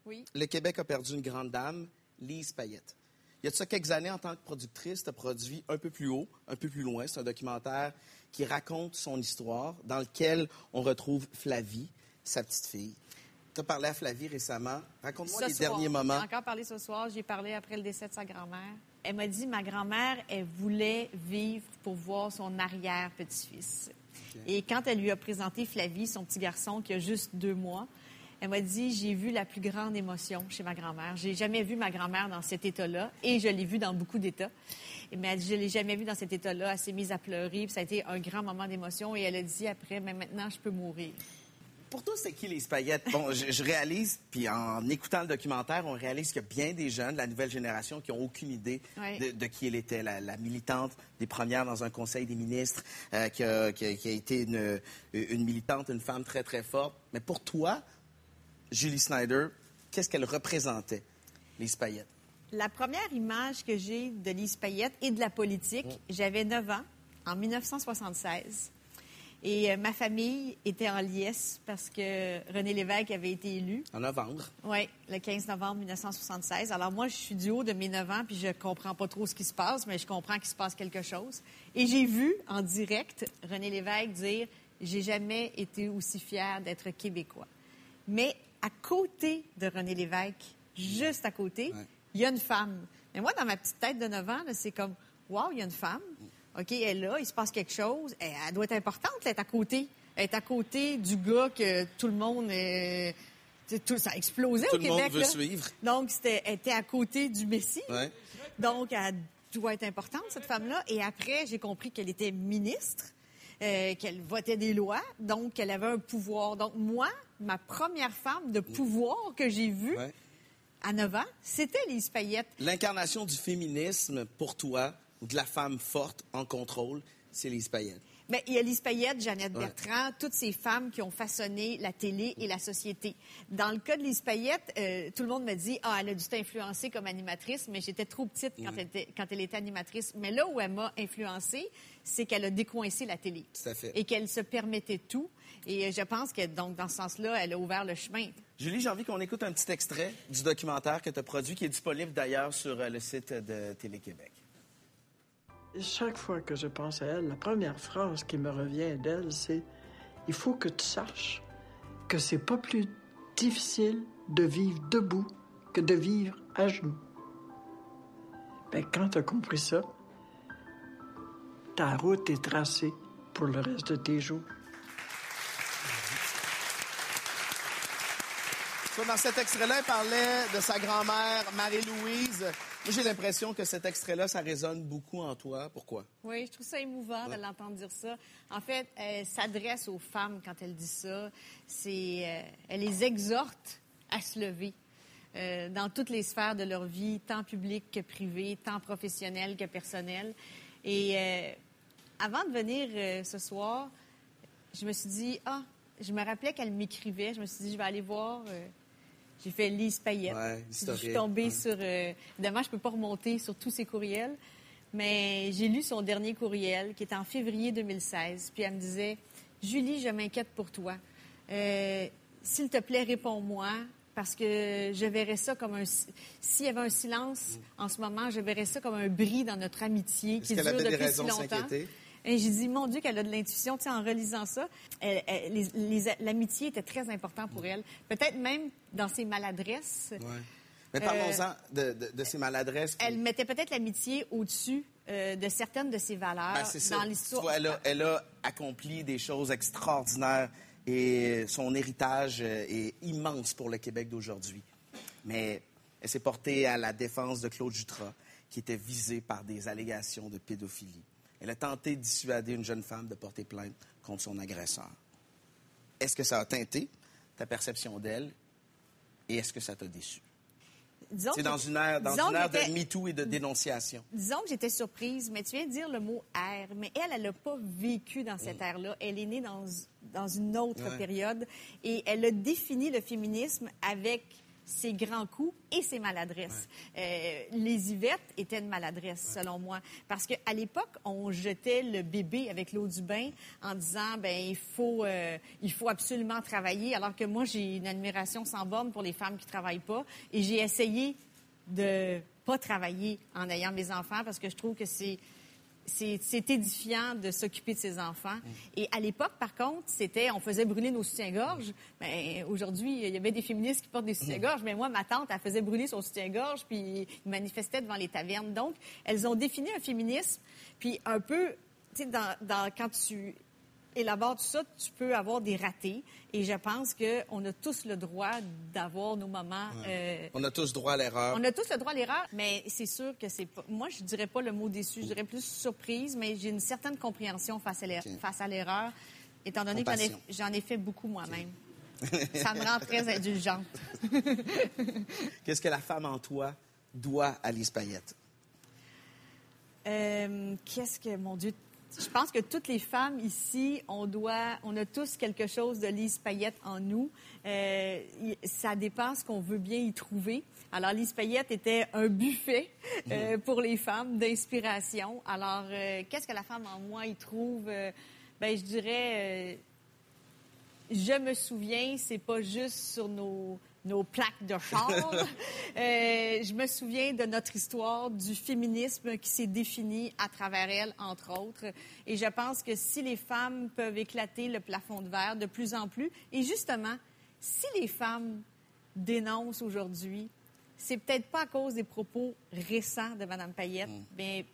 Oui. le Québec a perdu une grande dame, Lise Payette. Il y a de ça quelques années, en tant que productrice, tu as produit Un peu plus haut, Un peu plus loin. C'est un documentaire qui raconte son histoire, dans lequel on retrouve Flavie, sa petite fille. Tu as parlé à Flavie récemment. Raconte-moi les soir. derniers moments. J'ai encore parlé ce soir. J'ai parlé après le décès de sa grand-mère. Elle m'a dit ma grand-mère, elle voulait vivre pour voir son arrière-petit-fils. Et quand elle lui a présenté Flavie, son petit garçon qui a juste deux mois, elle m'a dit j'ai vu la plus grande émotion chez ma grand-mère. J'ai jamais vu ma grand-mère dans cet état-là et je l'ai vue dans beaucoup d'états. Mais elle dit, je l'ai jamais vue dans cet état-là. Elle s'est mise à pleurer. Puis ça a été un grand moment d'émotion. Et elle a dit après, mais maintenant, je peux mourir. Pour toi, c'est qui les paillettes? Bon, je, je réalise, puis en écoutant le documentaire, on réalise qu'il y a bien des jeunes, la nouvelle génération, qui n'ont aucune idée de, de qui elle était, la, la militante des premières dans un conseil des ministres, euh, qui, a, qui a- qui a été une, une militante, une femme très, très forte. Mais pour toi, Julie Snyder, qu'est-ce qu'elle représentait, les paillettes? La première image que j'ai de Lise Payette et de la politique, j'avais 9 ans, en 1976. Et euh, ma famille était en liesse parce que René Lévesque avait été élu. En novembre. Oui, le 15 novembre 1976. Alors moi, je suis du haut de mes 9 ans, puis je comprends pas trop ce qui se passe, mais je comprends qu'il se passe quelque chose. Et j'ai vu en direct René Lévesque dire « J'ai jamais été aussi fier d'être québécois ». Mais à côté de René Lévesque, juste à côté, il y a une femme. Mais moi, dans ma petite tête de 9 ans, c'est comme « Wow, il y a une femme. OK, elle est là, il se passe quelque chose. Elle, elle doit être importante, là, être à côté. Elle est à côté du gars que tout le monde... euh, c'est tout, ça a explosé Tout au le monde Québec. veut là. suivre. Donc, c'était, elle était à côté du Messie. Ouais. Donc, elle doit être importante, cette femme-là. Et après, j'ai compris qu'elle était ministre, euh, qu'elle votait des lois, donc qu'elle avait un pouvoir. Donc, moi, ma première femme de pouvoir que j'ai vue Ouais. à 9 ans, c'était Lise Payette. L'incarnation du féminisme, pour toi, ou de la femme forte en contrôle, c'est les paillettes. Bien, il y a Lise Payette, Jeannette Ouais. Bertrand, toutes ces femmes qui ont façonné la télé et la société. Dans le cas de Lise Payette, euh, tout le monde me dit Ah, elle a dû t'influencer comme animatrice, mais j'étais trop petite quand, elle était, quand elle était animatrice. Mais là où elle m'a influencée, c'est qu'elle a décoincé la télé. Tout à fait. Et qu'elle se permettait tout. Et euh, je pense que, donc, dans ce sens-là, elle a ouvert le chemin. Julie, j'ai envie qu'on écoute un petit extrait du documentaire que tu as produit, qui est disponible d'ailleurs sur euh, le site de Télé-Québec. Chaque fois que je pense à elle, la première phrase qui me revient d'elle, c'est Il faut que tu saches que c'est pas plus difficile de vivre debout que de vivre à genoux. Ben, quand tu as compris ça, ta route est tracée pour le reste de tes jours. Dans cet extrait-là, parlait de sa grand-mère, Marie-Louise. J'ai l'impression que cet extrait-là, ça résonne beaucoup en toi. Pourquoi? Oui, je trouve ça émouvant de l'entendre dire ça. En fait, elle s'adresse aux femmes quand elle dit ça. C'est, euh, elle les exhorte à se lever euh, dans toutes les sphères de leur vie, tant publique que privée, tant professionnelle que personnelle. Et euh, avant de venir euh, ce soir, je me suis dit, ah, je me rappelais qu'elle m'écrivait. Je me suis dit, je vais aller voir J'ai fait Lise Payette. Ouais, je suis tombée ouais. sur... euh, évidemment, je peux pas remonter sur tous ses courriels, mais j'ai lu son dernier courriel, qui est en février 2016. Puis elle me disait, « Julie, je m'inquiète pour toi. Euh, S'il te plaît, réponds-moi, parce que je verrais ça comme un... si- S'il y avait un silence en ce moment, je verrais ça comme un bris dans notre amitié qui dure depuis si longtemps. Et j'ai dit, mon Dieu, qu'elle a de l'intuition, tu sais, en relisant ça. L'amitié était très important pour elle. Peut-être même dans ses maladresses. Ouais. Mais parlons-en de, de- de ces maladresses. puis- Elle mettait peut-être l'amitié au-dessus euh, de certaines de ses valeurs Ben, ça. dans l'histoire. elle, a, elle a accompli des choses extraordinaires et son héritage euh, est immense pour le Québec d'aujourd'hui. Mais elle s'est portée à la défense de Claude Jutras, qui était visé par des allégations de pédophilie. Elle a tenté de dissuader une jeune femme de porter plainte contre son agresseur. Est-ce que ça a teinté ta perception d'elle et est-ce que ça t'a déçu? C'est dans une ère, dans une ère de MeToo et de dénonciation. Disons que j'étais surprise, mais tu viens de dire le mot ère. Mais elle, elle n'a pas vécu dans cette ère-là. Elle est née dans, dans une autre Ouais. période et elle a défini le féminisme avec ses grands coups et ses maladresses. Euh, les Yvettes étaient une maladresse, selon moi. Parce qu'à l'époque, on jetait le bébé avec l'eau du bain en disant, ben il faut, euh, il faut absolument travailler. Alors que moi, j'ai une admiration sans borne pour les femmes qui travaillent pas. Et j'ai essayé de pas travailler en ayant mes enfants parce que je trouve que c'est c'est édifiant de s'occuper de ses enfants. Et à l'époque, par contre, c'était on faisait brûler nos soutiens-gorge. Mais aujourd'hui, il y avait des féministes qui portent des soutiens-gorge, mais moi, ma tante, elle faisait brûler son soutien-gorge, puis ils manifestaient devant les tavernes. Donc, elles ont défini un féminisme, puis un peu, tu sais, dans, dans- quand tu élabores tout ça, tu peux avoir des ratés. Et je pense qu'on a tous le droit d'avoir nos moments. euh, On a tous droit à l'erreur. on a tous le droit à l'erreur, mais c'est sûr que c'est pas. Moi, je dirais pas le mot déçu, je dirais plus surprise, mais j'ai une certaine compréhension face à l'erreur, étant donné que j'en ai, Compassion. j'en ai fait beaucoup moi-même. Ça me rend très indulgente. Qu'est-ce que la femme en toi doit à Lise Payette? Euh, Qu'est-ce que, mon Dieu, je pense que toutes les femmes ici, on doit, on a tous quelque chose de Lise Payette en nous. Euh, ça dépend ce qu'on veut bien y trouver. Alors, Lise Payette était un buffet euh, pour les femmes d'inspiration. Alors, euh, qu'est-ce que la femme en moi y trouve? Ben, je dirais, je me souviens, c'est pas juste sur nos, nos plaques de char. Euh, je me souviens de notre histoire, du féminisme qui s'est défini à travers elle, entre autres. Et je pense que si les femmes peuvent éclater le plafond de verre de plus en plus, et justement, si les femmes dénoncent aujourd'hui, c'est peut-être pas à cause des propos récents de Mme Payette, mais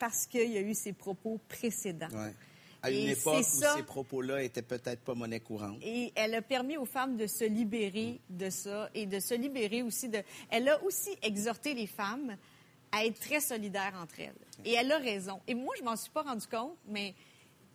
parce qu'il y a eu ces propos précédents. Ouais. À une Et époque où ça. ces propos-là étaient peut-être pas monnaie courante. Et elle a permis aux femmes de se libérer de ça et de se libérer aussi de. Elle a aussi exhorté les femmes à être très solidaires entre elles. Et elle a raison. Et moi, je m'en suis pas rendu compte, mais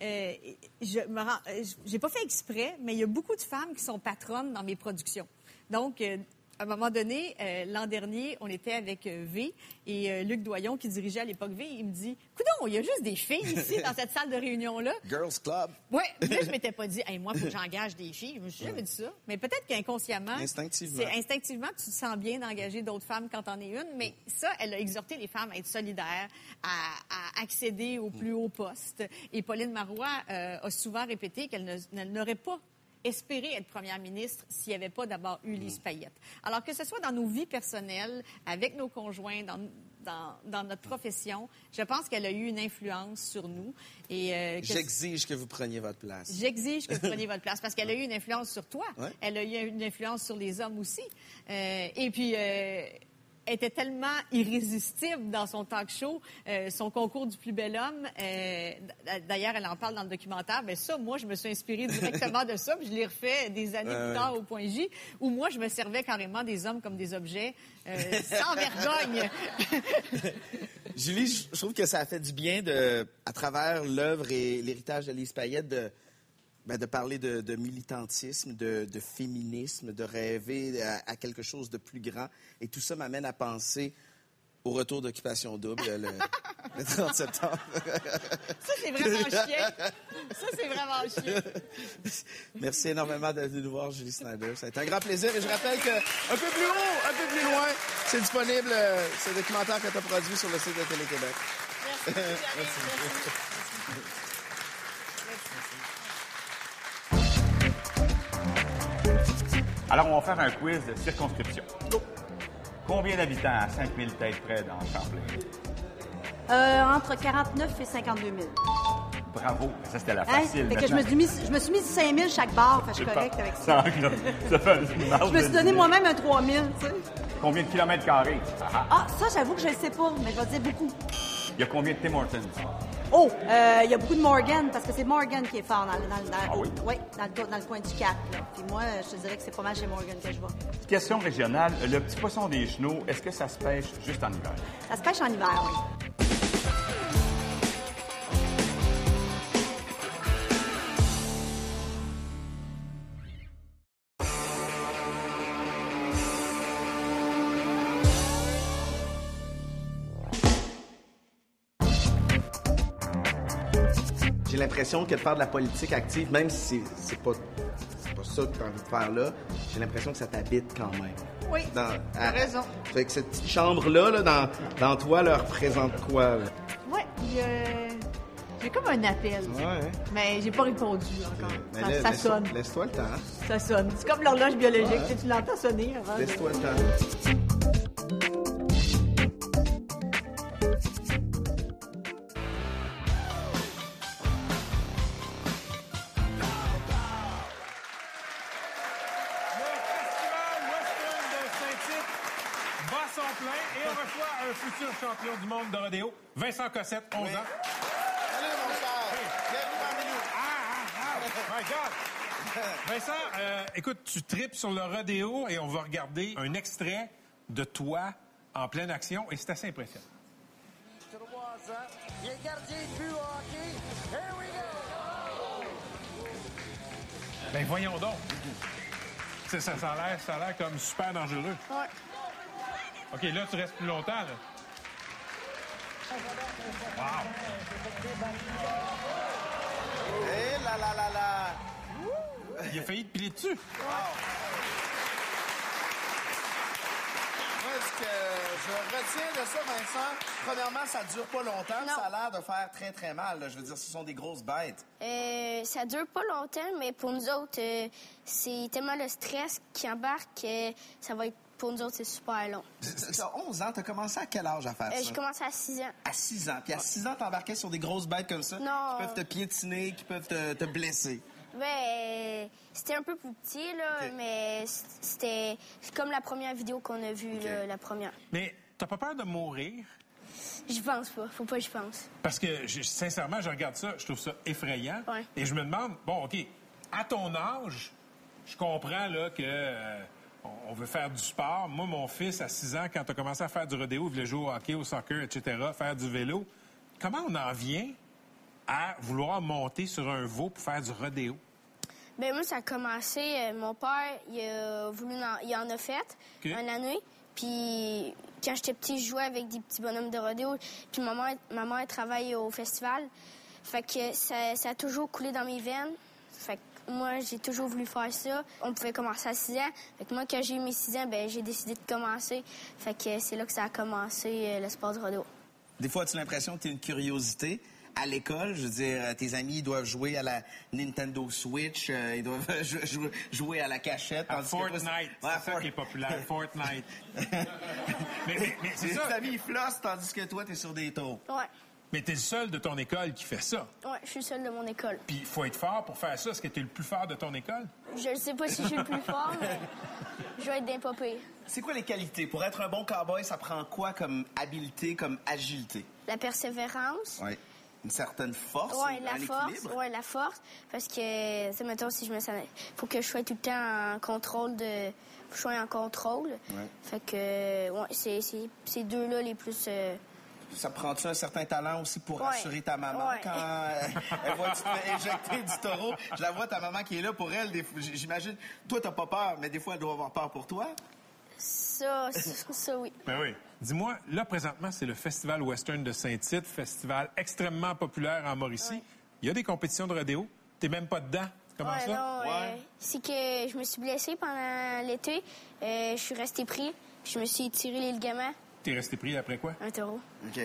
euh, je me rends, euh, j'ai pas fait exprès, mais il y a beaucoup de femmes qui sont patronnes dans mes productions. Donc, euh, à un moment donné, euh, l'an dernier, on était avec euh, V et euh, Luc Doyon, qui dirigeait à l'époque V, il me dit Coudon, il y a juste des filles ici dans cette salle de réunion-là. Girls Club. Oui, là, je m'étais pas dit, hey, moi, il faut que j'engage des filles. Je me suis jamais dit ça. Mais peut-être qu'inconsciemment. Instinctivement. c'est- Instinctivement, tu te sens bien d'engager d'autres femmes quand t'en es une. Mais ça, elle a exhorté les femmes à être solidaires, à, à accéder au plus haut poste. Et Pauline Marois a souvent répété qu'elle ne- elle n'aurait pas espéré être première ministre s'il n'y avait pas d'abord eu Lise Payette. Alors que ce soit dans nos vies personnelles, avec nos conjoints, dans, dans, dans notre profession, je pense qu'elle a eu une influence sur nous. Et, euh, que- J'exige que vous preniez votre place. J'exige que vous preniez votre place parce qu'elle a eu une influence sur toi. Ouais. Elle a eu une influence sur les hommes aussi. Euh, et puis, euh, était tellement irrésistible dans son talk show, euh, son concours du plus bel homme. euh, D'ailleurs, elle en parle dans le documentaire. Mais ça, moi, je me suis inspirée directement de ça. Puis je l'ai refait des années plus tard au point J, où moi, je me servais carrément des hommes comme des objets, euh, sans vergogne. Julie, je je trouve que ça a fait du bien de, à travers l'œuvre et l'héritage de Lise Payette de, ben, de parler de, de militantisme, de, de féminisme, de rêver à, à quelque chose de plus grand. Et tout ça m'amène à penser au retour d'Occupation Double le, le 30 septembre. Ça, c'est vraiment chiant. Ça, c'est vraiment chiant. Merci énormément d'être venu nous voir, Julie Snyder. Ça a été un grand plaisir. Et je rappelle que un peu plus haut, un peu plus loin, c'est disponible, euh, ce documentaire que tu as produit sur le site de Télé-Québec. Alors, on va faire un quiz de circonscription. Combien d'habitants à 5000 têtes près dans Champlain? Euh, entre 49 et 52 000. Bravo. Ça, c'était la Hein? facile. Fait que je me, suis mis, je me suis mis 5 000 chaque barre. Je suis avec ça. Ça, ça fait Je me suis donné moi-même un 3 000, tu sais. Combien de kilomètres carrés? Ah, ah. Ah, ça, j'avoue que je ne sais pas, mais je vais dire beaucoup. Il y a combien de Tim Hortons? Oh, euh, il y a beaucoup de Morgan, parce que c'est Morgan qui est fort dans, le- dans, le- dans, Ah oui? le, dans le coin du Cap. Là. Puis moi, je te dirais que c'est pas mal chez Morgan que je vais. Question régionale. Le petit poisson des chenaux, est-ce que ça se pêche juste en hiver? Ça se pêche en hiver, oui. L'impression que de faire de la politique active, même si c'est- pas, pas ça que tu as envie de faire là, j'ai l'impression que ça t'habite quand même. Oui, Dans, raison. Fait que cette petite chambre-là, là, dans, dans toi, là, représente quoi? là? Ouais, a- j'ai comme un appel. Ouais. Mais j'ai pas répondu encore. Mais Ça, là, ça laisse- sonne. Laisse-toi le temps. Ça sonne. C'est comme l'horloge biologique. Ouais. tu l'entends sonner avant. de- Laisse-toi le temps. Rodéo, Vincent Cossette, 11 ans. Salut, mon cher. Bienvenue parmi nous. Ah, My God! Vincent, euh, écoute, tu tripes sur le rodéo et on va regarder un extrait de toi en pleine action et c'est assez impressionnant. Trois ans. Il est gardien de but au hockey. Here we go. Ben voyons donc. C'est- Ça, ça a l'air, ça a l'air comme super dangereux. Ouais. OK, là, tu restes plus longtemps, là. Wow! Et là, là, là, là. Il a failli te piler dessus. Moi, ce que je retiens de ça, Vincent, premièrement, ça dure pas longtemps. Non. Ça a l'air de faire très, très mal. là. Je veux dire, ce sont des grosses bêtes. Euh, ça dure pas longtemps, mais pour nous autres, euh, c'est tellement le stress qui embarque que ça va être, pour nous autres, c'est super long. Tu as 11 ans, tu as commencé à quel âge à faire Euh, ça? J'ai commencé à 6 ans. À 6 ans. Puis à 6 ans, t'embarquais sur des grosses bêtes comme ça Non. qui peuvent te piétiner, qui peuvent te, te blesser. Ben, c'était un peu plus petit, là, mais c'était c'est comme la première vidéo qu'on a vue, là, la première. Mais t'as pas peur de mourir? Je pense pas. Faut pas que je pense. Parce que, je- sincèrement, je regarde ça, je trouve ça effrayant. Ouais. Et je me demande, bon, OK, à ton âge, je comprends là, que euh, on- on veut faire du sport. Moi, mon fils, à 6 ans, quand tu as commencé à faire du rodéo, il voulait jouer au hockey, au soccer, etc., faire du vélo. Comment on en vient à vouloir monter sur un veau pour faire du rodéo? Ben moi, ça a commencé. euh, mon père, il a voulu, en, il en a fait une année. Puis quand j'étais petit, je jouais avec des petits bonhommes de rodéo. Puis ma mère, ma mère travaille au festival. Fait que ça, ça a toujours coulé dans mes veines. Fait que moi, j'ai toujours voulu faire ça. On pouvait commencer à 6 ans. Fait que moi, quand j'ai eu mes 6 ans, ben j'ai décidé de commencer. Fait que c'est là que ça a commencé, euh, le sport du rodéo. Des fois, as-tu l'impression que tu es une curiosité? À l'école, je veux dire, euh, tes amis ils doivent jouer à la Nintendo Switch, euh, ils doivent jou- jou- jouer à la cachette. À Fortnite, Ouais, ça Fort- qui est populaire, Fortnite. mais mais- mais c'est Tes ça. amis ils flossent, tandis que toi, t'es sur des taux. Ouais. Mais t'es le seul de ton école qui fait ça. Ouais, je suis seule de mon école. Puis il faut être fort pour faire ça. Est-ce que tu es le plus fort de ton école? Je ne sais pas si je suis le plus fort, mais je vais être d'un pas pire. C'est quoi les qualités? Pour être un bon cowboy, ça prend quoi comme habileté, comme agilité? La persévérance. Oui. Une certaine force, Ouais, un la force. Ouais, la force. Parce que, tu sais, mettons, si je me sens. faut que je sois tout le temps en contrôle de. Faut que je sois en contrôle. Ouais. Fait que, ouais, c'est c'est- ces deux-là les plus. euh, Ça prend-tu un certain talent aussi pour Ouais. rassurer ta maman Ouais. quand euh, elle voit que tu te fais éjecter du taureau? Je la vois, ta maman qui est là pour elle. des J'imagine, toi, t'as pas peur, mais des fois, elle doit avoir peur pour toi. Ça, ça, ça, oui. Ben oui. Dis-moi, là, présentement, c'est le Festival Western de Saint-Tite, festival extrêmement populaire en Mauricie. Il y a des compétitions de rodéo. T'es même pas dedans. Comment Ouais, ça? non, euh, c'est que je me suis blessée pendant l'été. Euh, je suis restée pris. Je me suis tiré les ligaments. T'es resté pris après quoi? Un taureau. OK.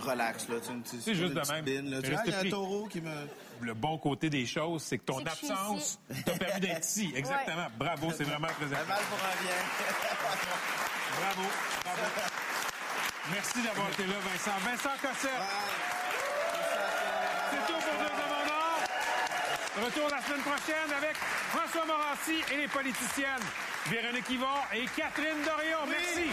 Relax, là. Tu, C'est juste de même. Là. Tu y a un pris. taureau qui me... Le bon côté des choses, c'est que ton absence t'a permis d'être ici. Exactement. Bravo, c'est vraiment très Un mal pour un bien. Bravo. Bravo. Merci d'avoir été là, Vincent. Vincent Cossette. C'est tout pour deux or. Retour la semaine prochaine avec François Morassi et les politiciennes Véronique Yvon et Catherine Dorion. Merci.